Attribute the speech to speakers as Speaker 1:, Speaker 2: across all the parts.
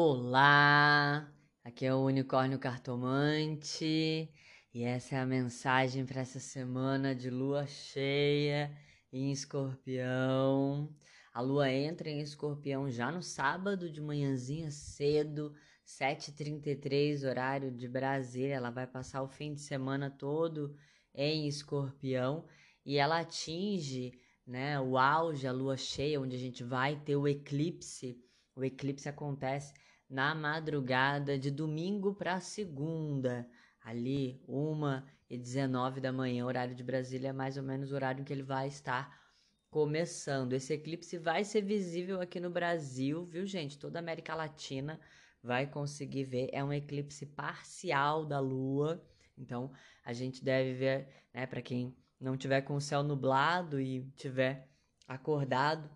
Speaker 1: Olá, aqui é o Unicórnio Cartomante e essa é a mensagem para essa semana de lua cheia em Escorpião. A lua entra em Escorpião já no sábado de manhãzinha cedo, 7h33, horário de Brasília. Ela vai passar o fim de semana todo em Escorpião e ela atinge né, o auge, a lua cheia, onde a gente vai ter o eclipse o eclipse acontece na madrugada de domingo para segunda, ali, 1 e 19 da manhã, horário de Brasília, é mais ou menos o horário em que ele vai estar começando. Esse eclipse vai ser visível aqui no Brasil, viu, gente? Toda a América Latina vai conseguir ver. É um eclipse parcial da Lua, então a gente deve ver, né, para quem não tiver com o céu nublado e tiver acordado,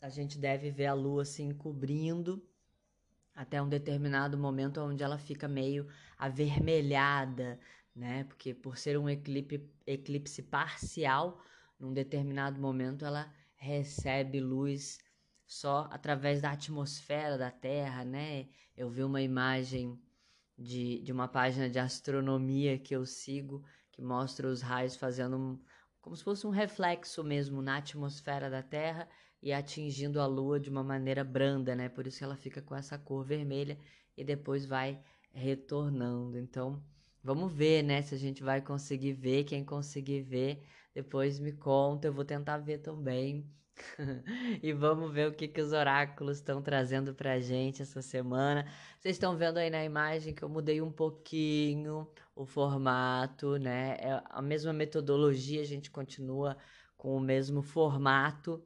Speaker 1: a gente deve ver a lua se encobrindo até um determinado momento onde ela fica meio avermelhada, né? Porque por ser um eclipse, eclipse parcial, num determinado momento ela recebe luz só através da atmosfera da Terra, né? Eu vi uma imagem de, de uma página de astronomia que eu sigo que mostra os raios fazendo um, como se fosse um reflexo mesmo na atmosfera da Terra e atingindo a lua de uma maneira branda, né? Por isso ela fica com essa cor vermelha e depois vai retornando. Então, vamos ver, né, se a gente vai conseguir ver. Quem conseguir ver, depois me conta. Eu vou tentar ver também. e vamos ver o que, que os oráculos estão trazendo pra gente essa semana. Vocês estão vendo aí na imagem que eu mudei um pouquinho o formato, né? É a mesma metodologia, a gente continua com o mesmo formato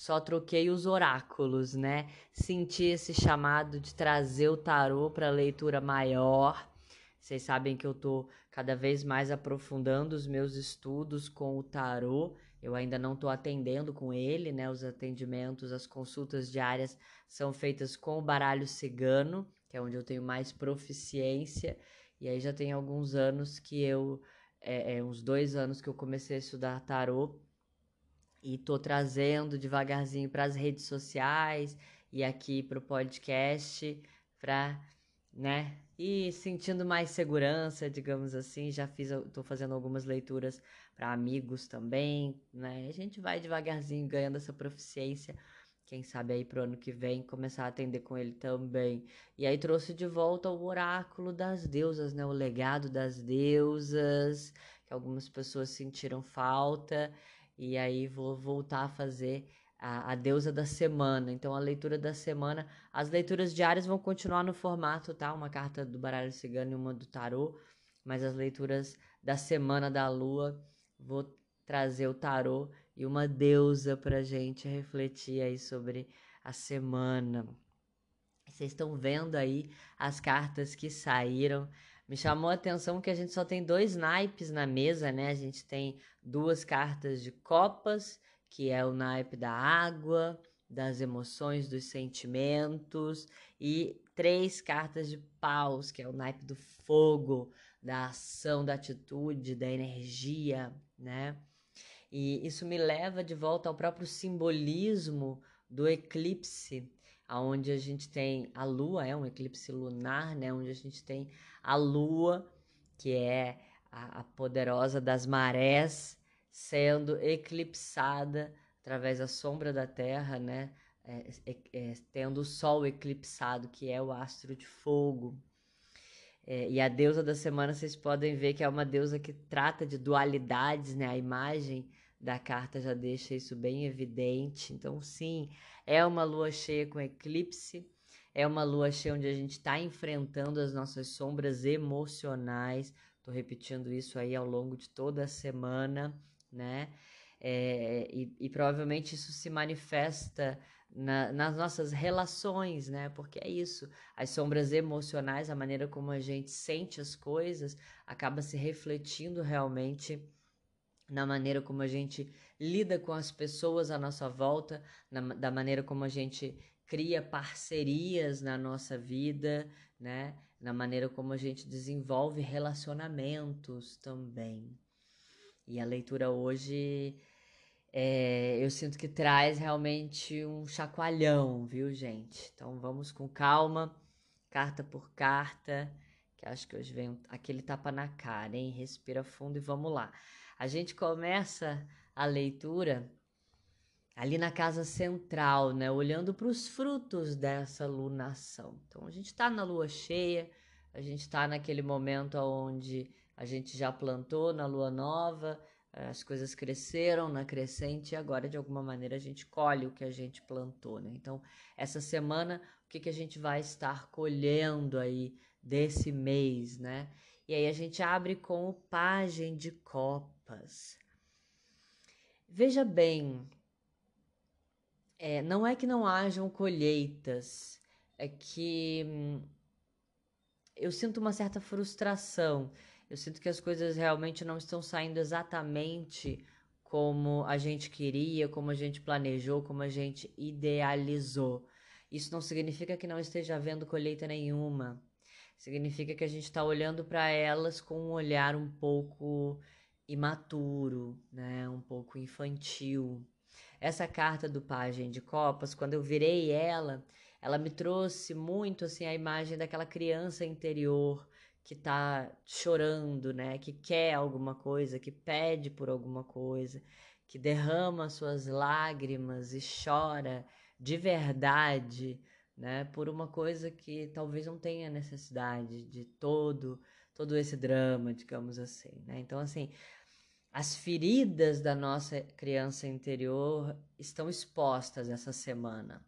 Speaker 1: só troquei os oráculos, né? Senti esse chamado de trazer o tarô para leitura maior. Vocês sabem que eu tô cada vez mais aprofundando os meus estudos com o tarô. Eu ainda não estou atendendo com ele, né? Os atendimentos, as consultas diárias são feitas com o baralho cigano, que é onde eu tenho mais proficiência. E aí já tem alguns anos que eu, é, é uns dois anos que eu comecei a estudar tarô e tô trazendo devagarzinho para as redes sociais e aqui para o podcast para, né, e sentindo mais segurança, digamos assim. Já fiz, tô fazendo algumas leituras para amigos também, né? A gente vai devagarzinho ganhando essa proficiência. Quem sabe aí pro ano que vem começar a atender com ele também. E aí trouxe de volta o oráculo das deusas, né? O legado das deusas, que algumas pessoas sentiram falta. E aí vou voltar a fazer a, a, deusa da semana. Então, a leitura da semana. As leituras diárias vão continuar no formato, tá? Uma carta do baralho cigano e uma do tarô. Mas as leituras da semana da lua, vou trazer o tarô e uma deusa pra gente refletir aí sobre a semana. Vocês estão vendo aí as cartas que saíram. Me chamou a atenção que a gente só tem dois naipes na mesa, né? A gente tem duas cartas de copas, que é o naipe da água, das emoções, dos sentimentos, e três cartas de paus, que é o naipe do fogo, da ação, da atitude, da energia, né? E isso me leva de volta ao próprio simbolismo do eclipse, aonde a gente tem a lua, é um eclipse lunar, né, onde a gente tem a lua, que é a, a poderosa das marés, sendo eclipsada através da sombra da Terra, né, é, é, é, tendo o Sol eclipsado, que é o astro de fogo. É, e a deusa da semana, vocês podem ver que é uma deusa que trata de dualidades, né? A imagem da carta já deixa isso bem evidente. Então, sim, é uma lua cheia com eclipse, é uma lua cheia onde a gente está enfrentando as nossas sombras emocionais. Estou repetindo isso aí ao longo de toda a semana, né? É, e, e, provavelmente isso se manifesta na, nas nossas relações, né? Porque é isso, as sombras emocionais, a maneira como a gente sente as coisas, acaba se refletindo realmente na maneira como a gente lida com as pessoas à nossa volta, na, da maneira como a gente cria parcerias na nossa vida, né? Na maneira como a gente desenvolve relacionamentos também. E a leitura hoje é, eu sinto que traz realmente um chacoalhão, viu, gente? Então vamos com calma, carta por carta, que acho que hoje vem aquele tapa na cara, hein? Respira fundo e vamos lá. A gente começa a leitura ali na casa central, né? Olhando para os frutos dessa lunação. Então a gente está na lua cheia, a gente está naquele momento onde a gente já plantou na lua nova, as coisas cresceram na crescente e agora de alguma maneira a gente colhe o que a gente plantou, né? Então, essa semana, o que, que a gente vai estar colhendo aí desse mês, né? E aí a gente abre com o Pagem de Copas. Veja bem, é, não é que não hajam colheitas, é que hum, eu sinto uma certa frustração eu sinto que as coisas realmente não estão saindo exatamente como a gente queria, como a gente planejou, como a gente idealizou. Isso não significa que não esteja havendo colheita nenhuma. Significa que a gente está olhando para elas com um olhar um pouco imaturo, né? um pouco infantil. Essa carta do Pagem de Copas, quando eu virei ela, ela me trouxe muito assim a imagem daquela criança interior que tá chorando, né? Que quer alguma coisa, que pede por alguma coisa, que derrama suas lágrimas e chora de verdade, né? Por uma coisa que talvez não tenha necessidade de todo todo esse drama, digamos assim, né? Então assim, as feridas da nossa criança interior estão expostas essa semana.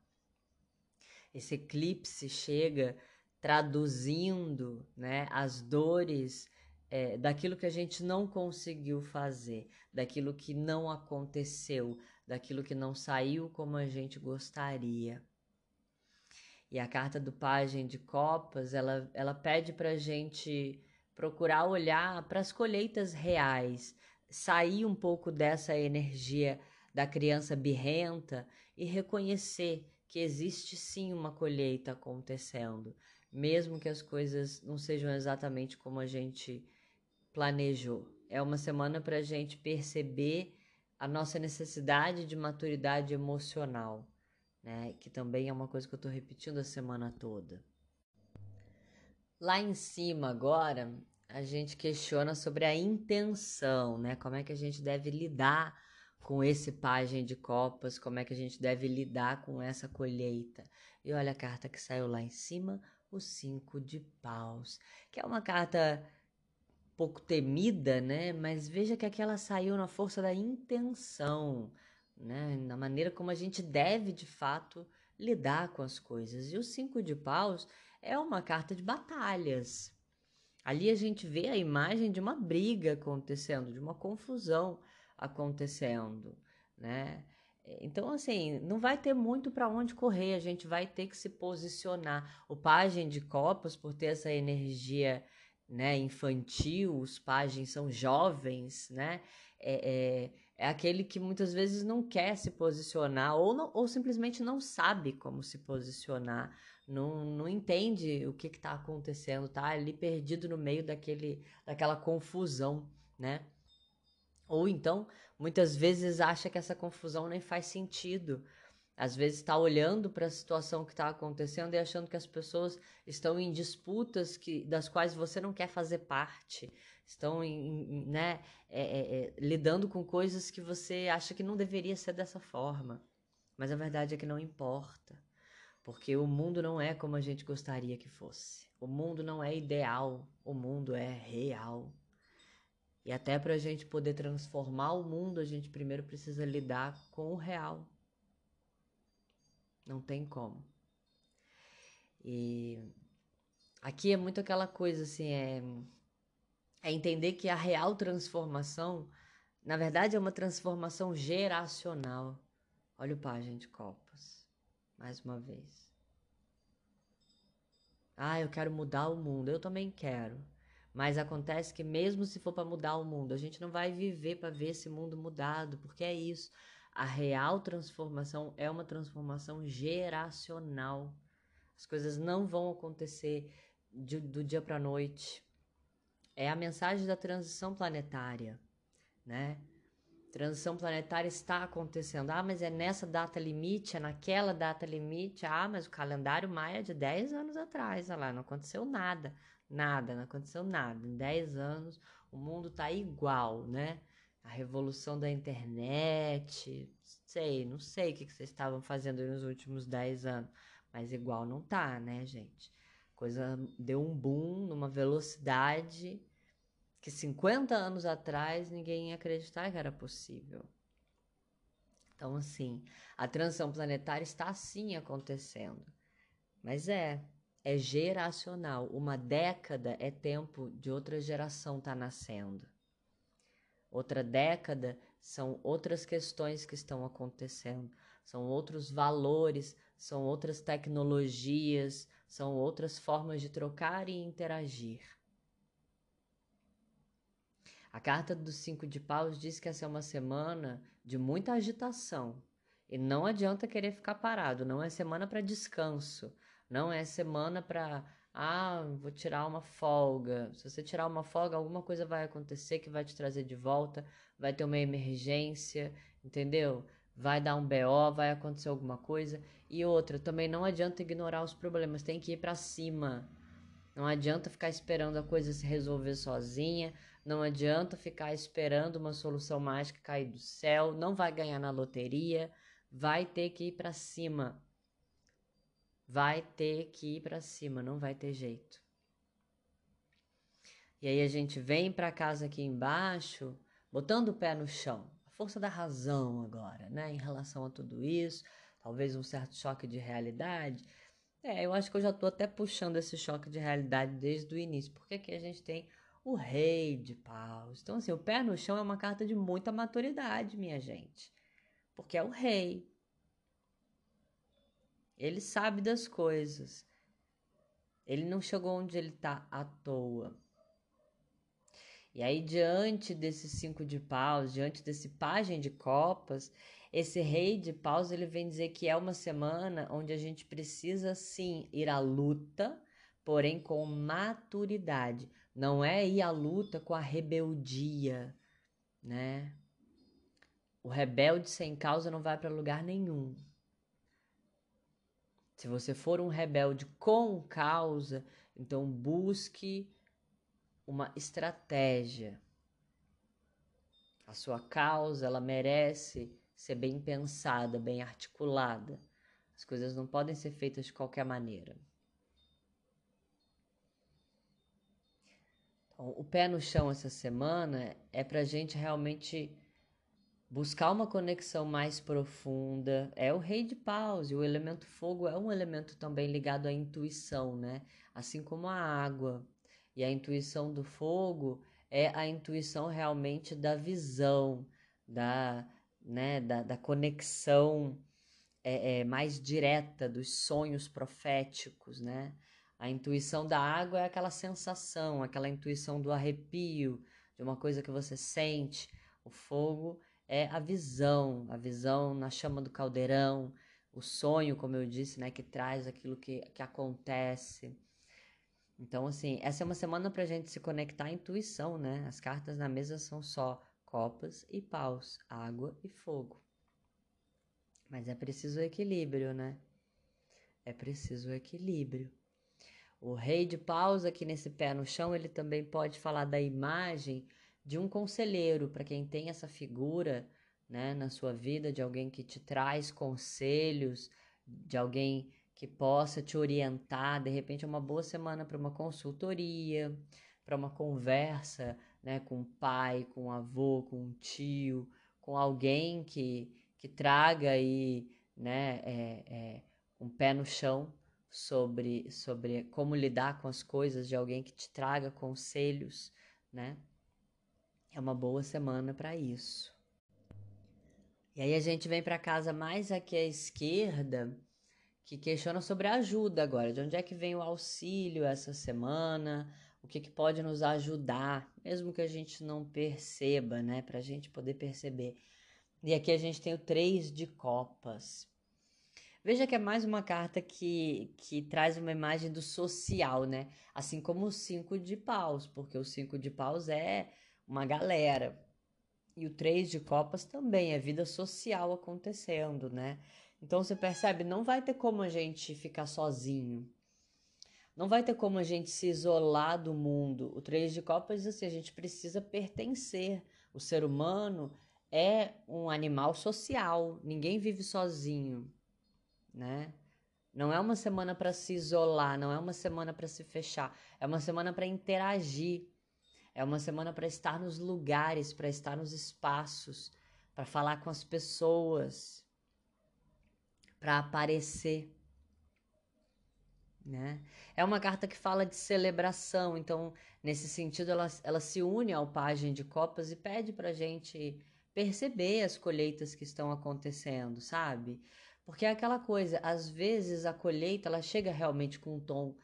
Speaker 1: Esse eclipse chega traduzindo né, as dores é, daquilo que a gente não conseguiu fazer, daquilo que não aconteceu, daquilo que não saiu como a gente gostaria. E a carta do Pagem de Copas, ela, ela pede para a gente procurar olhar para as colheitas reais, sair um pouco dessa energia da criança birrenta e reconhecer que existe sim uma colheita acontecendo, mesmo que as coisas não sejam exatamente como a gente planejou. É uma semana para a gente perceber a nossa necessidade de maturidade emocional, né? Que também é uma coisa que eu estou repetindo a semana toda. Lá em cima agora, a gente questiona sobre a intenção, né? Como é que a gente deve lidar com esse pajem de copas, como é que a gente deve lidar com essa colheita. E olha a carta que saiu lá em cima, o cinco de paus, que é uma carta pouco temida, né? Mas veja que aquela saiu na força da intenção, né? Na maneira como a gente deve de fato lidar com as coisas. E o cinco de paus é uma carta de batalhas. Ali a gente vê a imagem de uma briga acontecendo, de uma confusão acontecendo, né? Então, assim, não vai ter muito para onde correr, a gente vai ter que se posicionar. O Pagem de Copas, por ter essa energia né, infantil, os pajens são jovens, né? É, é, é, aquele que muitas vezes não quer se posicionar ou, não, ou simplesmente não sabe como se posicionar, não, não entende o que está acontecendo, tá ali perdido no meio daquele, daquela confusão, né? Ou então, muitas vezes acha que essa confusão nem faz sentido. Às vezes está olhando para a situação que está acontecendo e achando que as pessoas estão em disputas que, das quais você não quer fazer parte, estão em, né, é, é, é, lidando com coisas que você acha que não deveria ser dessa forma. Mas a verdade é que não importa, porque o mundo não é como a gente gostaria que fosse. O mundo não é ideal, o mundo é real. E até para a gente poder transformar o mundo, a gente primeiro precisa lidar com o real. Não tem como. E aqui é muito aquela coisa assim, é, é entender que a real transformação, na verdade, é uma transformação geracional. Olha o Pagem de Copas, mais uma vez. Ah, eu quero mudar o mundo. Eu também quero. Mas acontece que mesmo se for para mudar o mundo, a gente não vai viver para ver esse mundo mudado, porque é isso. A real transformação é uma transformação geracional. As coisas não vão acontecer de, do dia para noite. É a mensagem da transição planetária, né? Transição planetária está acontecendo. Ah, mas é nessa data limite, é naquela data limite. Ah, mas o calendário maia é de 10 anos atrás. Olha lá, não aconteceu nada. Nada, não aconteceu nada. Em 10 anos o mundo tá igual, né? A revolução da internet, sei, não sei o que vocês estavam fazendo nos últimos 10 anos, mas igual não tá, né, gente? Coisa deu um boom numa velocidade que 50 anos atrás ninguém ia acreditar que era possível. Então, assim, a transição planetária está sim acontecendo. Mas é, é geracional. Uma década é tempo de outra geração estar tá nascendo. Outra década são outras questões que estão acontecendo, são outros valores, são outras tecnologias, são outras formas de trocar e interagir. A carta dos cinco de paus diz que essa é uma semana de muita agitação. E não adianta querer ficar parado, não é semana para descanso, não é semana para ah, vou tirar uma folga. Se você tirar uma folga, alguma coisa vai acontecer que vai te trazer de volta, vai ter uma emergência, entendeu? Vai dar um BO, vai acontecer alguma coisa. E outra, também não adianta ignorar os problemas, tem que ir para cima. Não adianta ficar esperando a coisa se resolver sozinha, não adianta ficar esperando uma solução mágica cair do céu, não vai ganhar na loteria, vai ter que ir para cima. Vai ter que ir para cima, não vai ter jeito. E aí a gente vem para casa aqui embaixo, botando o pé no chão. Força da razão agora, né, em relação a tudo isso, talvez um certo choque de realidade. É, eu acho que eu já tô até puxando esse choque de realidade desde o início, porque aqui a gente tem o rei de paus. Então, assim, o pé no chão é uma carta de muita maturidade, minha gente. Porque é o rei. Ele sabe das coisas. Ele não chegou onde ele está à toa. E aí, diante desse cinco de paus, diante desse pajem de copas, esse rei de paus, ele vem dizer que é uma semana onde a gente precisa sim ir à luta, porém com maturidade. Não é ir à luta com a rebeldia, né? O rebelde sem causa não vai para lugar nenhum. Se você for um rebelde com causa, então busque uma estratégia. A sua causa, ela merece ser bem pensada, bem articulada. As coisas não podem ser feitas de qualquer maneira. o pé no chão essa semana é para a gente realmente buscar uma conexão mais profunda. É o rei de paus e o elemento fogo é um elemento também ligado à intuição, né? Assim como a água. E a intuição do fogo é a intuição realmente da visão, da, né, da, da conexão é, é, mais direta dos sonhos proféticos, né? A intuição da água é aquela sensação, aquela intuição do arrepio, de uma coisa que você sente. O fogo é a visão, a visão na chama do caldeirão, o sonho, como eu disse, né, que traz aquilo que, que acontece. Então, assim, essa é uma semana para a gente se conectar à intuição, né? As cartas na mesa são só copas e paus, água e fogo. Mas é preciso equilíbrio, né? É preciso equilíbrio. O rei de paus aqui nesse pé no chão, ele também pode falar da imagem de um conselheiro, para quem tem essa figura né, na sua vida, de alguém que te traz conselhos, de alguém que possa te orientar. De repente, é uma boa semana para uma consultoria, para uma conversa né, com o pai, com o avô, com o tio, com alguém que, que traga aí né, é, é, um pé no chão sobre, sobre como lidar com as coisas, de alguém que te traga conselhos, né? É uma boa semana para isso. E aí a gente vem para casa mais aqui à esquerda, que questiona sobre a ajuda agora. De onde é que vem o auxílio essa semana? O que, que pode nos ajudar, mesmo que a gente não perceba, né? Para a gente poder perceber. E aqui a gente tem o três de copas. Veja que é mais uma carta que, que traz uma imagem do social, né? Assim como o cinco de paus, porque o cinco de paus é uma galera. E o três de copas também é vida social acontecendo, né? Então você percebe, não vai ter como a gente ficar sozinho. Não vai ter como a gente se isolar do mundo. O três de copas diz assim, a gente precisa pertencer. O ser humano é um animal social. Ninguém vive sozinho, né? Não é uma semana para se isolar, não é uma semana para se fechar, é uma semana para interagir. É uma semana para estar nos lugares, para estar nos espaços, para falar com as pessoas, para aparecer. Né? É uma carta que fala de celebração, então, nesse sentido, ela, ela se une ao Pagem de Copas e pede para gente perceber as colheitas que estão acontecendo, sabe? Porque é aquela coisa, às vezes a colheita ela chega realmente com um tom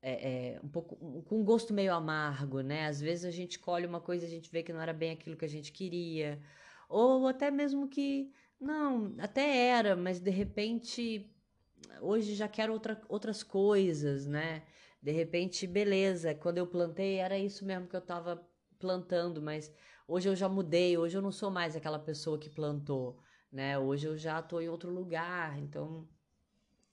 Speaker 1: é, é, um pouco com um gosto meio amargo, né? Às vezes a gente colhe uma coisa e a gente vê que não era bem aquilo que a gente queria, ou até mesmo que não, até era, mas de repente hoje já quero outra, outras coisas, né? De repente, beleza, quando eu plantei era isso mesmo que eu estava plantando, mas hoje eu já mudei, hoje eu não sou mais aquela pessoa que plantou, né? Hoje eu já estou em outro lugar, então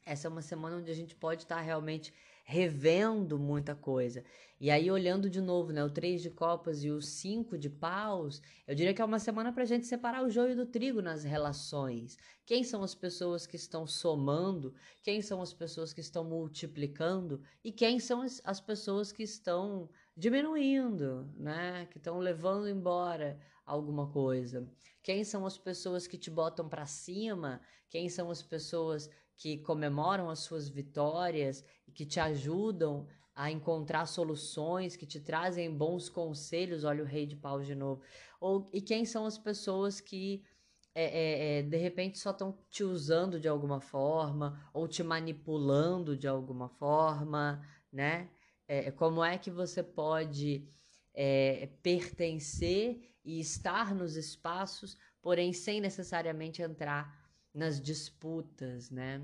Speaker 1: essa é uma semana onde a gente pode estar tá realmente revendo muita coisa. E aí, olhando de novo, né, o três de copas e o cinco de paus, eu diria que é uma semana para a gente separar o joio do trigo nas relações. Quem são as pessoas que estão somando, quem são as pessoas que estão multiplicando e quem são as, as pessoas que estão diminuindo, né, que estão levando embora alguma coisa. Quem são as pessoas que te botam para cima? Quem são as pessoas que comemoram as suas vitórias e que te ajudam a encontrar soluções, que te trazem bons conselhos. Olha o rei de paus de novo. Ou, e quem são as pessoas que é, é, é, de repente só estão te usando de alguma forma ou te manipulando de alguma forma, né? É, como é que você pode é, pertencer e estar nos espaços, porém sem necessariamente entrar nas disputas, né?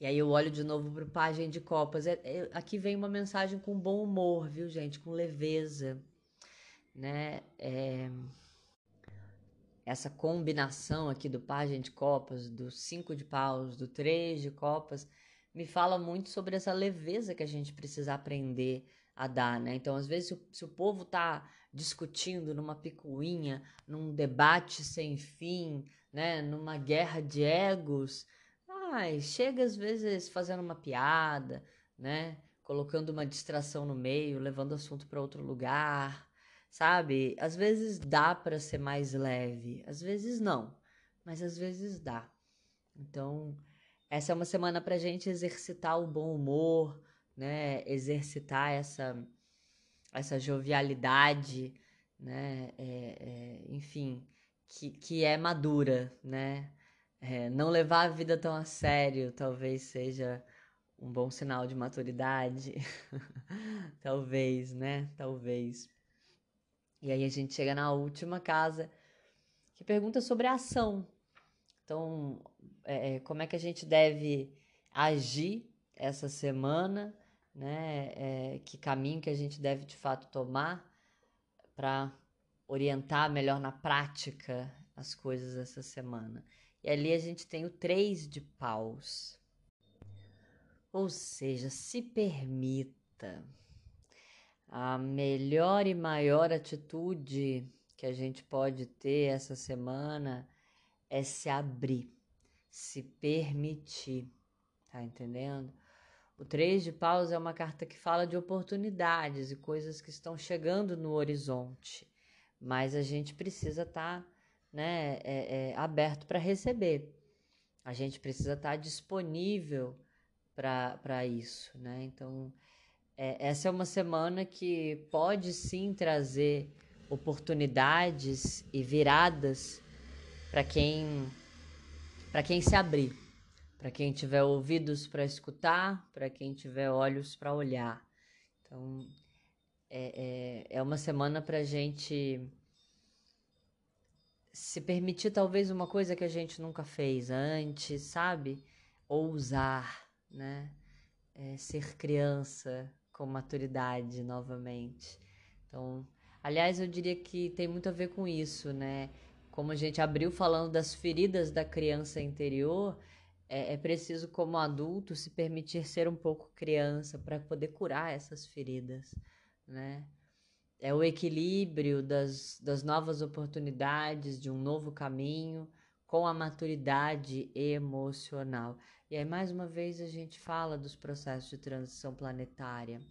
Speaker 1: E aí eu olho de novo para Pagem de Copas. É, é, aqui vem uma mensagem com bom humor, viu, gente? Com leveza, né? É... Essa combinação aqui do Pagem de Copas, do cinco de paus, do três de copas, me fala muito sobre essa leveza que a gente precisa aprender a dar, né? Então, às vezes, se o, se o povo tá discutindo numa picuinha, num debate sem fim, né, numa guerra de egos, ai, chega às vezes fazendo uma piada, né, colocando uma distração no meio, levando o assunto para outro lugar, sabe? Às vezes dá para ser mais leve, às vezes não, mas às vezes dá. Então, essa é uma semana para gente exercitar o bom humor, né, exercitar essa essa jovialidade, né, é, é, enfim, que, que é madura, né? É, não levar a vida tão a sério talvez seja um bom sinal de maturidade. talvez, né? Talvez. E aí a gente chega na última casa que pergunta sobre a ação. Então, é, é como é que a gente deve agir essa semana, né? É, que caminho que a gente deve de fato tomar para orientar melhor na prática as coisas essa semana. E ali a gente tem o três de paus. Ou seja, se permita. A melhor e maior atitude que a gente pode ter essa semana é se abrir, se permitir. Tá entendendo? O Três de Paus é uma carta que fala de oportunidades e coisas que estão chegando no horizonte mas a gente precisa estar tá, né, é, é, aberto para receber. A gente precisa estar tá disponível para isso, né? Então, é, essa é uma semana que pode sim trazer oportunidades e viradas para quem para quem se abrir, para quem tiver ouvidos para escutar, para quem tiver olhos para olhar. Então, é, é, é uma semana para a gente se permitir talvez uma coisa que a gente nunca fez antes, sabe? Ousar, né? É, ser criança com maturidade novamente. Então, Aliás, eu diria que tem muito a ver com isso, né? Como a gente abriu falando das feridas da criança interior, é, é preciso, como adulto, se permitir ser um pouco criança para poder curar essas feridas, né? É o equilíbrio das, das novas oportunidades, de um novo caminho, com a maturidade emocional. E aí, mais uma vez, a gente fala dos processos de transição planetária,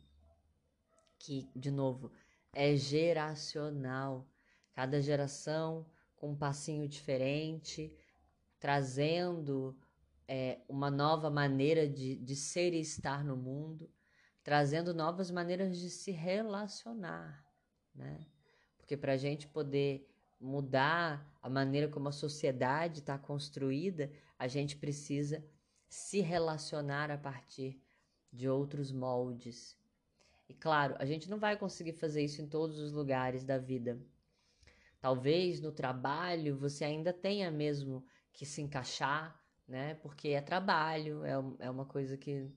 Speaker 1: que, de novo, é geracional. Cada geração com um passinho diferente, trazendo é, uma nova maneira de, de ser e estar no mundo, trazendo novas maneiras de se relacionar, né? Porque para a gente poder mudar a maneira como a sociedade está construída, a gente precisa se relacionar a partir de outros moldes. E claro, a gente não vai conseguir fazer isso em todos os lugares da vida. Talvez no trabalho você ainda tenha mesmo que se encaixar, né? Porque é trabalho, é, é uma coisa que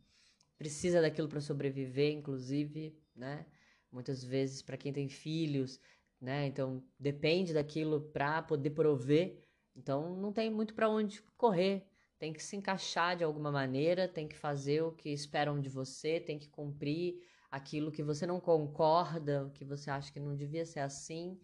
Speaker 1: precisa daquilo para sobreviver, inclusive, né? Muitas vezes para quem tem filhos, né? Então depende daquilo para poder prover. Então não tem muito para onde correr. Tem que se encaixar de alguma maneira, tem que fazer o que esperam de você, tem que cumprir aquilo que você não concorda, que você acha que não devia ser assim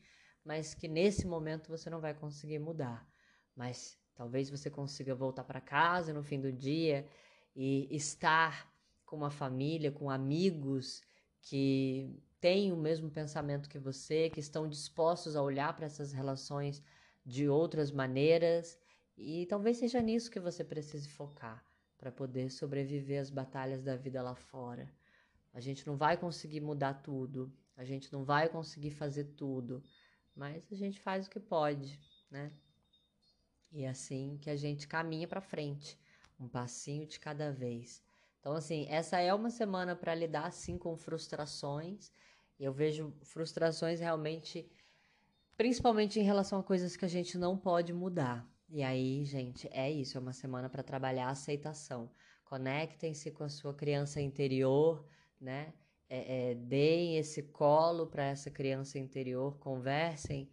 Speaker 1: mas que nesse momento você não vai conseguir mudar. Mas talvez você consiga voltar para casa no fim do dia e estar com uma família, com amigos que têm o mesmo pensamento que você, que estão dispostos a olhar para essas relações de outras maneiras. E talvez seja nisso que você precise focar para poder sobreviver às batalhas da vida lá fora. A gente não vai conseguir mudar tudo, a gente não vai conseguir fazer tudo, mas a gente faz o que pode, né? E é assim que a gente caminha para frente, um passinho de cada vez. Então, assim, essa é uma semana para lidar assim com frustrações. Eu vejo frustrações realmente, principalmente em relação a coisas que a gente não pode mudar. E aí, gente, é isso, é uma semana para trabalhar a aceitação. Conectem-se com a sua criança interior, né? é, é, deem esse colo para essa criança interior, conversem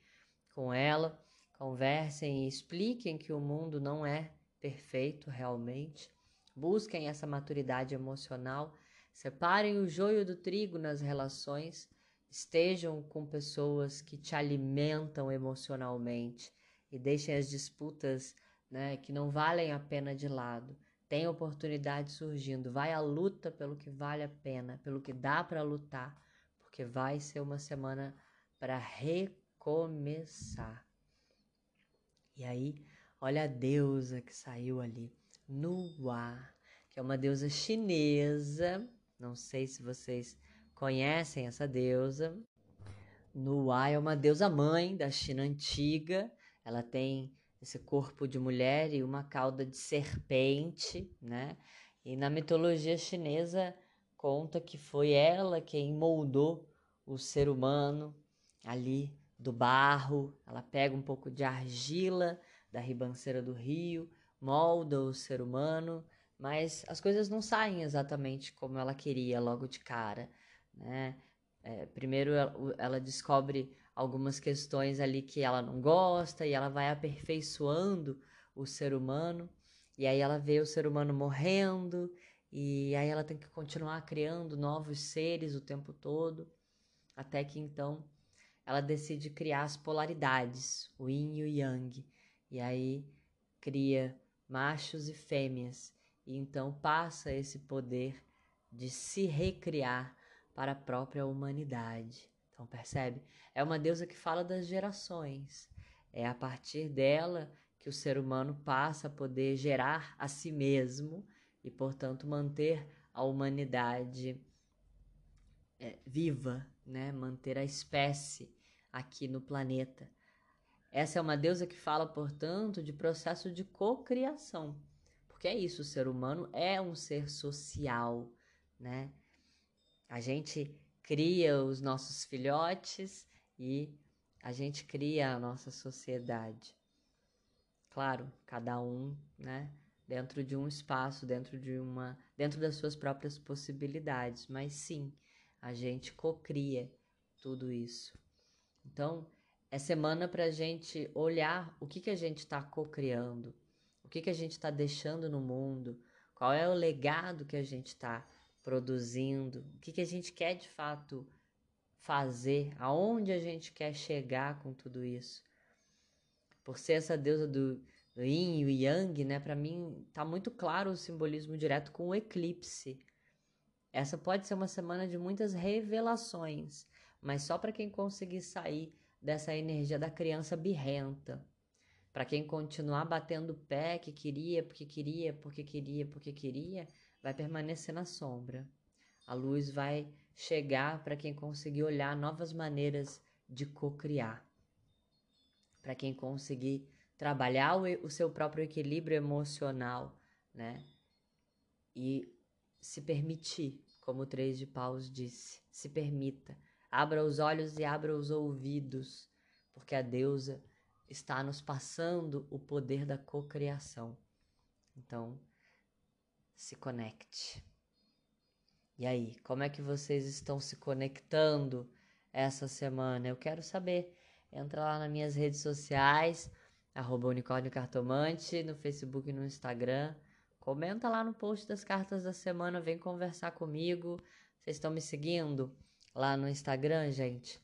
Speaker 1: com ela, conversem e expliquem que o mundo não é perfeito realmente. Busquem essa maturidade emocional, separem o joio do trigo nas relações, estejam com pessoas que te alimentam emocionalmente e deixem as disputas né, que não valem a pena de lado. Tem oportunidade surgindo. Vai à luta pelo que vale a pena, pelo que dá para lutar, porque vai ser uma semana para recomeçar. E aí, olha a deusa que saiu ali, Nua, que é uma deusa chinesa. Não sei se vocês conhecem essa deusa. Nua é uma deusa mãe da China antiga. Ela tem esse corpo de mulher e uma cauda de serpente, né? E na mitologia chinesa conta que foi ela quem moldou o ser humano ali do barro. Ela pega um pouco de argila da ribanceira do rio, molda o ser humano, mas as coisas não saem exatamente como ela queria logo de cara, né? É, primeiro ela, ela descobre algumas questões ali que ela não gosta e ela vai aperfeiçoando o ser humano e aí ela vê o ser humano morrendo e aí ela tem que continuar criando novos seres o tempo todo até que então ela decide criar as polaridades, o yin e o yang, e aí cria machos e fêmeas e então passa esse poder de se recriar para a própria humanidade. Então, percebe? É uma deusa que fala das gerações. É a partir dela que o ser humano passa a poder gerar a si mesmo e, portanto, manter a humanidade é, viva, né? manter a espécie aqui no planeta. Essa é uma deusa que fala, portanto, de processo de cocriação. Porque é isso, o ser humano é um ser social, né? A gente cria os nossos filhotes e a gente cria a nossa sociedade. Claro, cada um, né, dentro de um espaço, dentro de uma, dentro das suas próprias possibilidades, mas sim, a gente cocria tudo isso. Então, é semana para a gente olhar o que, que a gente está co-criando, o que, que a gente está deixando no mundo, qual é o legado que a gente está produzindo, o que, que a gente quer de fato fazer, aonde a gente quer chegar com tudo isso. Por ser essa deusa do, yin e yang, né, para mim tá muito claro o simbolismo direto com o eclipse. Essa pode ser uma semana de muitas revelações, mas só para quem conseguir sair dessa energia da criança birrenta. Para quem continuar batendo o pé que queria, porque queria, porque queria, porque queria, vai permanecer na sombra. A luz vai chegar para quem conseguir olhar novas maneiras de co-criar. Para quem conseguir trabalhar o, o seu próprio equilíbrio emocional, né? E se permitir, como o Três de Paus disse, se permita Abra os olhos e abra os ouvidos, porque a deusa está nos passando o poder da cocriação. Então, se conecte. E aí, como é que vocês estão se conectando essa semana? Eu quero saber. Entra lá nas minhas redes sociais, arroba unicórnio cartomante, no Facebook e no Instagram. Comenta lá no post das cartas da semana, vem conversar comigo. Vocês estão me seguindo? Lá no Instagram, gente.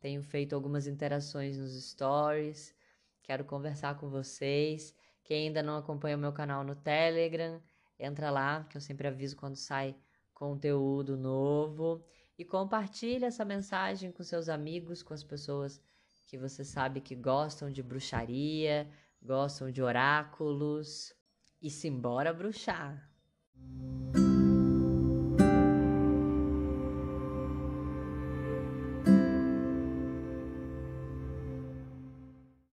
Speaker 1: Tenho feito algumas interações nos stories. Quero conversar com vocês. Quem ainda não acompanha o meu canal no Telegram, entra lá, que eu sempre aviso quando sai conteúdo novo. E compartilha essa mensagem com seus amigos, com as pessoas que você sabe que gostam de bruxaria, gostam de oráculos. E simbora bruxar!